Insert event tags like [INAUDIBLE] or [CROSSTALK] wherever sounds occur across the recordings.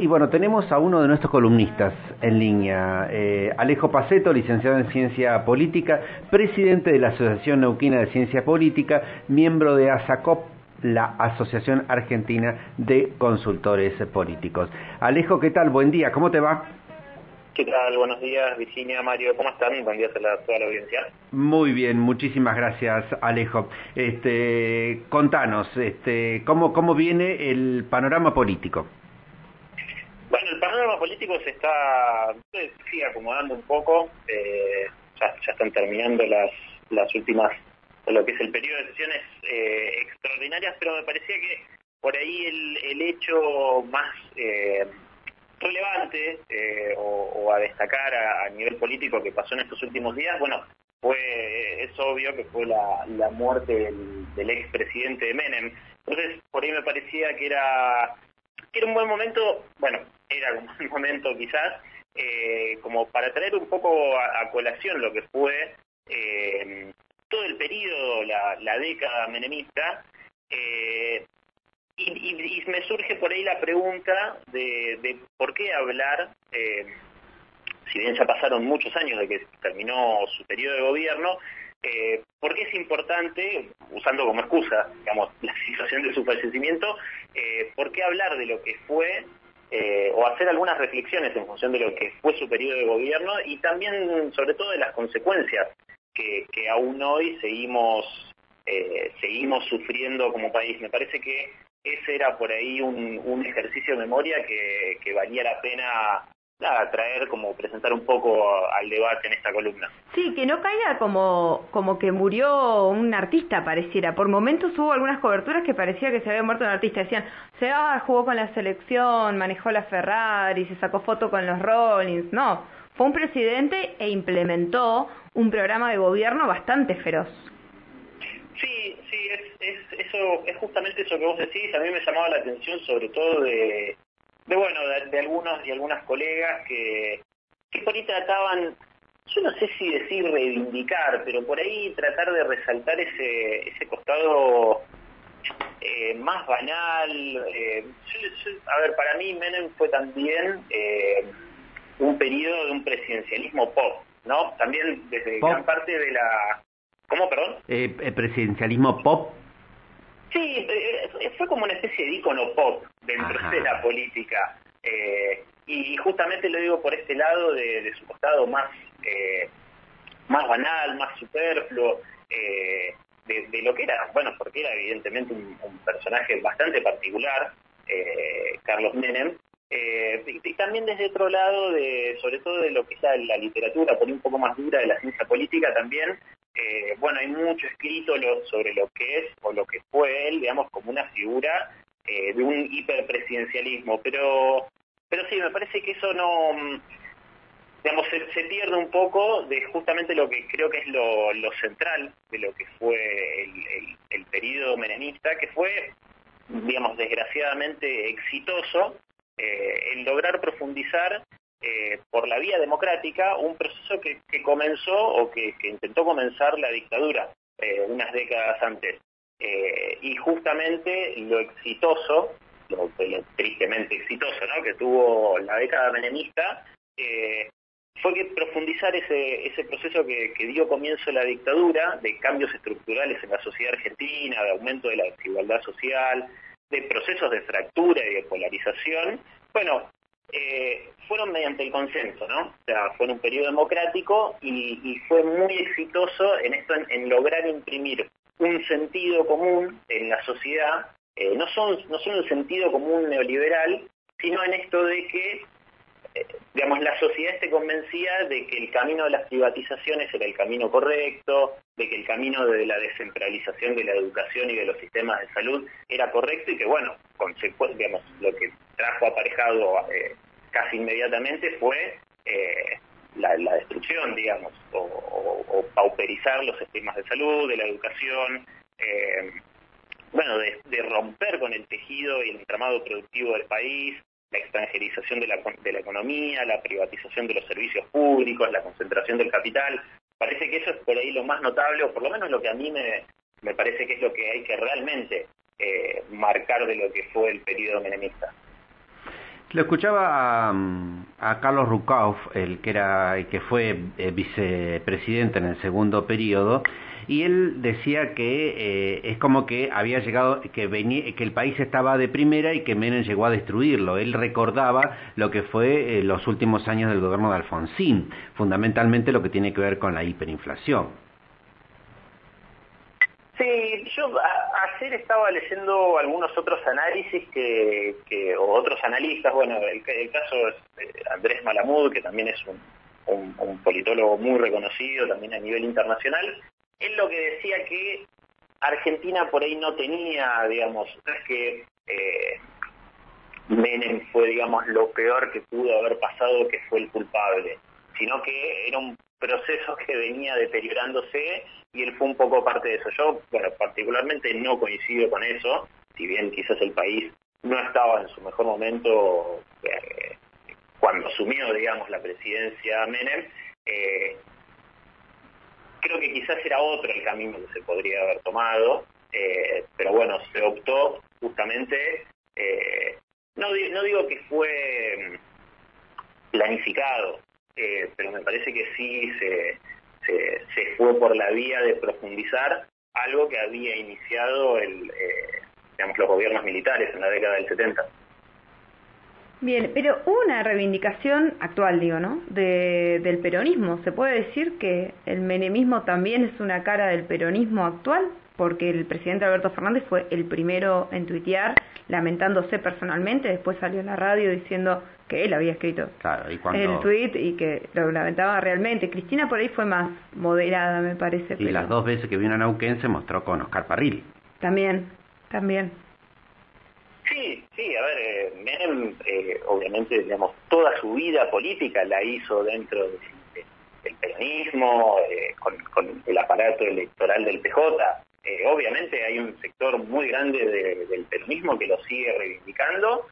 Y bueno, tenemos a uno de nuestros columnistas en línea, eh, Alejo Paceto, licenciado en Ciencia Política, presidente de la Asociación Neuquina de Ciencia Política, miembro de ASACOP, la Asociación Argentina de Consultores Políticos. Alejo, ¿qué tal? Buen día, ¿cómo te va? ¿Qué tal? Buenos días, Virginia, Mario, ¿cómo están? Buen día a toda la audiencia. Muy bien, muchísimas gracias, Alejo. Este, contanos, este, ¿cómo, ¿cómo viene el panorama político? Político se está, sigue acomodando un poco, eh, ya, están terminando las, las últimas, lo que es el periodo de sesiones eh, extraordinarias, pero me parecía que por ahí el, el hecho más... Eh, relevante eh, o, a destacar a, nivel político que pasó en estos últimos días, bueno, fue es obvio que fue la, la muerte del, del expresidente de Menem. Entonces, por ahí me parecía que era, que era un buen momento, bueno, era un buen momento quizás, eh, como para traer un poco a, colación lo que fue eh, todo el periodo, la, década menemista, eh, y, me surge por ahí la pregunta de, por qué hablar, si bien ya pasaron muchos años de que terminó su periodo de gobierno, eh, ¿por qué es importante, usando como excusa, digamos, [LAUGHS] la situación de su fallecimiento, por qué hablar de lo que fue eh, o hacer algunas reflexiones en función de lo que fue su periodo de gobierno y también, sobre todo, de las consecuencias que, que aún hoy seguimos seguimos sufriendo como país. Me parece que ese era por ahí un, ejercicio de memoria que valía la pena nada, traer como presentar un poco al debate en esta columna. Sí, que no caiga como, como que murió un artista, pareciera. Por momentos hubo algunas coberturas que parecía que se había muerto un artista. Decían, se ah, jugó con la selección, manejó la Ferrari, se sacó foto con los Rollins. No, fue un presidente e implementó un programa de gobierno bastante feroz. Sí, sí, es, es, eso, es justamente eso que vos decís. A mí me llamaba la atención sobre todo de, de bueno, de, algunos y algunas colegas que, que por ahí trataban, yo no sé si decir reivindicar, pero por ahí tratar de resaltar ese, ese costado eh, más banal. Eh, a ver, para mí Menem fue también eh, un periodo de un presidencialismo pop, ¿no? También desde gran parte de la ¿Cómo, perdón? Eh, ¿El presidencialismo pop? Sí, eh, eh, fue como una especie de icono pop dentro de la política. y, justamente lo digo por este lado de, su costado más, más banal, más superfluo, de, lo que era, bueno, porque era evidentemente un, personaje bastante particular, Carlos Menem, y, también desde otro lado, de, sobre todo de lo que es la, la literatura, por un poco más dura de la ciencia política también, eh, bueno, hay mucho escrito sobre lo que es o lo que fue él, digamos, como una figura eh, de un hiperpresidencialismo, pero, pero sí, me parece que eso no, mm, digamos, se, pierde un poco de justamente lo que creo que es lo, central de lo que fue el, el, periodo menemista, que fue, digamos, desgraciadamente exitoso eh, en lograr profundizar eh, por la vía democrática un proceso que, comenzó o que, intentó comenzar la dictadura eh, unas décadas antes. Eh, y justamente lo exitoso, lo, tristemente exitoso ¿no? que tuvo la década menemista, fue que profundizar ese, ese proceso que, que, dio comienzo a la dictadura, de cambios estructurales en la sociedad argentina, de aumento de la desigualdad social, de procesos de fractura y de polarización, bueno, eh, fueron mediante el consenso, ¿no? O sea, fue en un periodo democrático y, fue muy exitoso en esto, en, lograr imprimir un sentido común en la sociedad, eh, no, son, no son un sentido común neoliberal, sino en esto de que, eh, digamos, la sociedad esté convencida de que el camino de las privatizaciones era el camino correcto, de que el camino de la descentralización de la educación y de los sistemas de salud era correcto y que, bueno, digamos, lo que trajo aparejado casi inmediatamente fue eh, la, destrucción, digamos, o, pauperizar los sistemas de salud, de la educación, eh, bueno, de, romper con el tejido y el entramado productivo del país, la extranjerización de la, de la economía, la privatización de los servicios públicos, la concentración del capital. Parece que eso es por ahí lo más notable, o por lo menos lo que a mí me, me parece que es lo que hay que realmente marcar de lo que fue el periodo menemista. Lo escuchaba a, Carlos Rukauf, el que era el que fue eh, vicepresidente en el segundo periodo, y él decía que eh, es como que había llegado, que, venía, que el país estaba de primera y que Menem llegó a destruirlo. Él recordaba lo que fue eh, los últimos años del gobierno de Alfonsín, fundamentalmente lo que tiene que ver con la hiperinflación. Sí, yo ayer estaba leyendo algunos otros análisis que, que o otros analistas, bueno, el, caso es eh, Andrés Malamud, que también es un, un, politólogo muy reconocido también a nivel internacional, él lo que decía que Argentina por ahí no tenía, digamos, es que eh, Menem fue, digamos, lo peor que pudo haber pasado, que fue el culpable, sino que era un proceso que venía deteriorándose y él fue un poco parte de eso. Yo, bueno, particularmente no coincido con eso, si bien quizás el país no estaba en su mejor momento eh, cuando asumió, digamos, la presidencia Menem, eh, creo que quizás era otro el camino que se podría haber tomado, eh, pero bueno, se optó justamente, no, no digo que fue mm, planificado, pero me parece que sí se, se, fue por la vía de profundizar algo que había iniciado el, digamos, los gobiernos militares en la década del 70. Bien, pero una reivindicación actual, digo, ¿no? De, del peronismo. ¿Se puede decir que el menemismo también es una cara del peronismo actual? Porque el presidente Alberto Fernández fue el primero en tuitear, lamentándose personalmente, después salió en la radio diciendo que él había escrito el tuit y que lo lamentaba realmente. Cristina por ahí fue más moderada, me parece. Y las dos veces que vino a Neuquén se mostró con Oscar Parril. También, también. Sí, a ver, eh, eh, obviamente, digamos, toda su vida política la hizo dentro del peronismo, eh, con, el aparato electoral del PJ. obviamente hay un sector muy grande del peronismo que lo sigue reivindicando.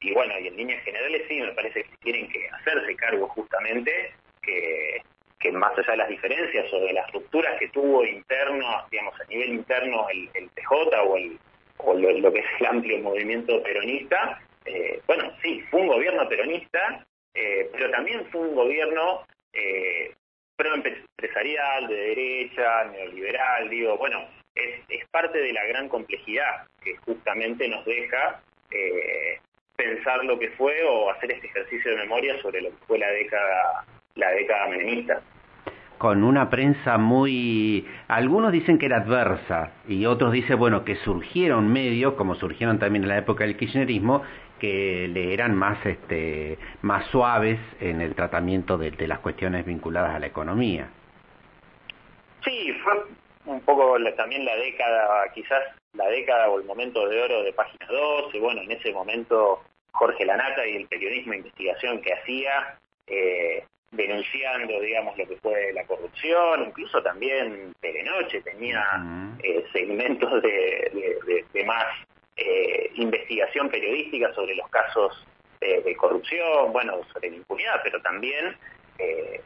y bueno, y en líneas generales sí, me parece que tienen que hacerse cargo justamente que, que más allá de las diferencias o de las rupturas que tuvo interno, digamos, a nivel interno el, el PJ o el o lo, que es el amplio movimiento peronista, eh, bueno, sí, fue un gobierno peronista, eh, pero también fue un gobierno eh, pro-empresarial, de derecha, neoliberal, digo, bueno, es, es parte de la gran complejidad que justamente nos deja eh, pensar lo que fue o hacer este ejercicio de memoria sobre lo que fue la década, la década menemista con una prensa muy... Algunos dicen que era adversa y otros dicen, bueno, que surgieron medios, como surgieron también en la época del kirchnerismo, que le eran más, este, más suaves en el tratamiento de, las cuestiones vinculadas a la economía. Sí, fue un poco también la década, quizás la década o el momento de oro de Página 12, bueno, en ese momento Jorge Lanata y el periodismo de investigación que hacía, eh, denunciando, digamos, lo que fue la corrupción, incluso también Telenoche tenía eh, segmentos de, de, más eh, investigación periodística sobre los casos de corrupción, bueno, sobre la impunidad, pero también eh,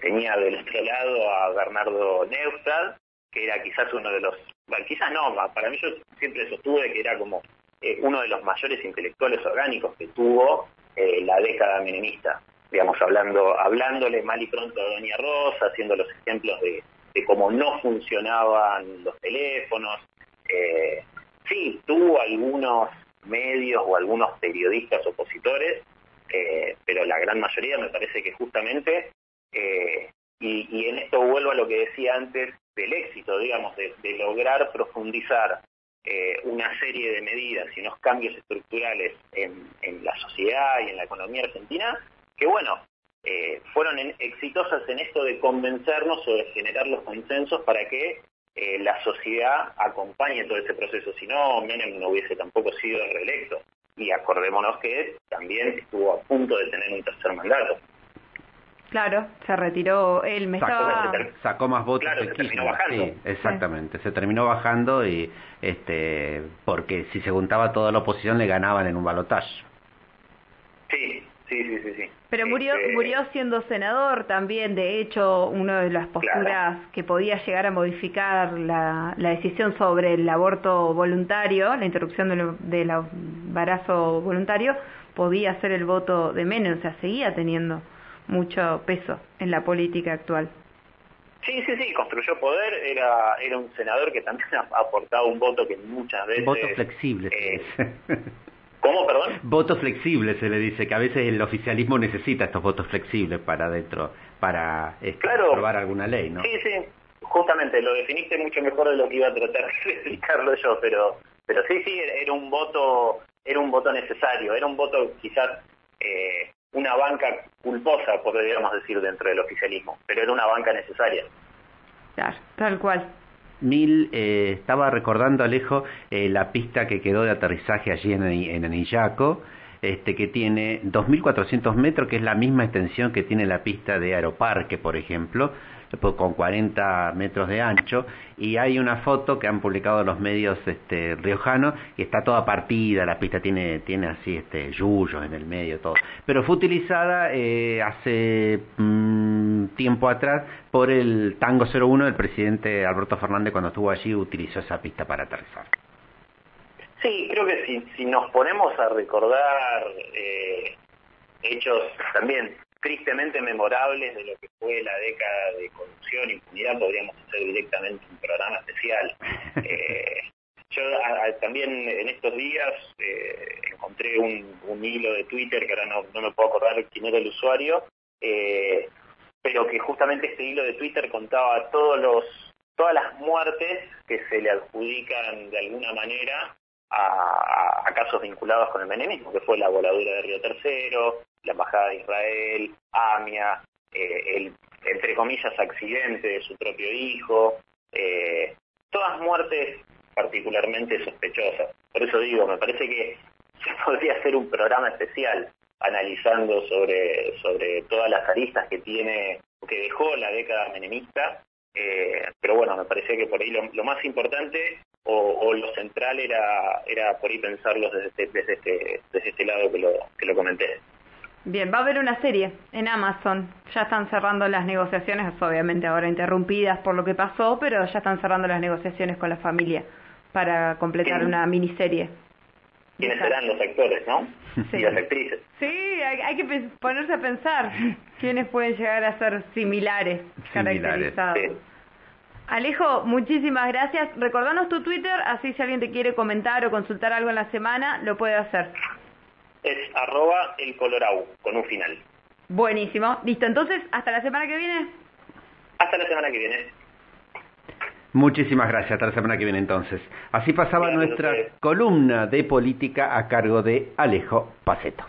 tenía del otro lado a Bernardo Neustadt, que era quizás uno de los, bueno, quizás no, para mí yo siempre sostuve que era como uno de los mayores intelectuales orgánicos que tuvo la década menemista digamos, hablando, hablándole mal y pronto a Doña Rosa, haciendo los ejemplos de, cómo no funcionaban los teléfonos. Eh, sí, tuvo algunos medios o algunos periodistas opositores, eh, pero la gran mayoría me parece que justamente, eh, y, en esto vuelvo a lo que decía antes del éxito, digamos, de, lograr profundizar una serie de medidas y unos cambios estructurales en la sociedad y en la economía argentina, que bueno, eh, fueron exitosas en esto de convencernos o de generar los consensos para que eh, la sociedad acompañe todo ese proceso. Si no, Menem no hubiese tampoco sido reelecto. Y acordémonos que también estuvo a punto de tener un tercer mandato. Claro, se retiró él, me sacó, sacó más votos claro, se terminó bajando. Sí, exactamente, se terminó bajando y este porque si se juntaba toda la oposición le ganaban en un balotaje. Sí, Sí, sí, sí, sí. Pero murió, Este, murió siendo senador también. De hecho, una de las posturas que podía llegar a modificar la, la decisión sobre el aborto voluntario, la interrupción del, del embarazo voluntario, podía ser el voto de Menem. O sea, seguía teniendo mucho peso en la política actual. Sí, sí, sí, construyó poder, era era un senador que también [LAUGHS] ha aportado un voto que muchas veces... Voto flexible. eh. [LAUGHS] ¿Cómo, perdón? Voto flexible se le dice, que a veces el oficialismo necesita estos votos flexibles para dentro, para este, Claro. aprobar alguna ley, ¿no? Sí, sí, justamente lo definiste mucho mejor de lo que iba a tratar de explicarlo yo, pero pero sí, sí, era un voto era un voto necesario, era un voto quizás eh, una banca culposa, podríamos decir, dentro del oficialismo, pero era una banca necesaria. Claro, tal cual. Mil, eh, estaba recordando, Alejo, eh, la pista que quedó de aterrizaje allí en, Anillaco, este, que tiene 2.400 metros, que es la misma extensión que tiene la pista de Aeroparque, por ejemplo, pues, con 40 metros de ancho, y hay una foto que han publicado los medios este, riojanos, y está toda partida, la pista tiene, tiene así este, yuyos en el medio, todo. Pero fue utilizada eh, hace tiempo atrás por el Tango 01 del presidente Alberto Fernández cuando estuvo allí, utilizó esa pista para aterrizar. Sí, creo que si, si nos ponemos a recordar eh, hechos también tristemente memorables de lo que fue la década de corrupción e impunidad, podríamos hacer directamente un programa especial. [LAUGHS] Eh, yo a- a- también en estos días eh, encontré un, un hilo de Twitter, que ahora no, no me puedo acordar quién era el usuario, eh, pero que justamente este hilo de Twitter contaba todos los todas las muertes que se le adjudican de alguna manera a, casos vinculados con el menemismo, que fue la voladura de Río Tercero, la embajada de Israel, AMIA, eh, el, entre comillas, accidente de su propio hijo, eh, todas muertes particularmente sospechosas. Por eso digo, me parece que [LAUGHS] se podría hacer un programa especial analizando sobre, sobre todas las aristas que tiene, que dejó la década menemista, eh, pero bueno, me parecía que por ahí lo, lo más importante o, o lo central era, era por ahí pensarlo desde este, desde este, desde este lado que lo, que lo comenté. Bien, va a haber una serie en Amazon. Ya están cerrando las negociaciones, obviamente ahora interrumpidas por lo que pasó, pero ya están cerrando las negociaciones con la familia para completar una miniserie. ¿Quiénes serán los actores, no? Sí. Y las actrices. Sí, hay, hay que ponerse a pensar quiénes pueden llegar a ser similares, Similares. caracterizados. Sí. Alejo, muchísimas gracias. Recordanos tu Twitter, así si alguien te quiere comentar o consultar algo en la semana, lo puede hacer. Es arroba el colorau, con un final. Buenísimo. Listo, entonces, hasta la semana que viene. Hasta la semana que viene. Muchísimas gracias, hasta la semana que viene entonces. Así pasaba nuestra columna de política a cargo de Alejo Paceto.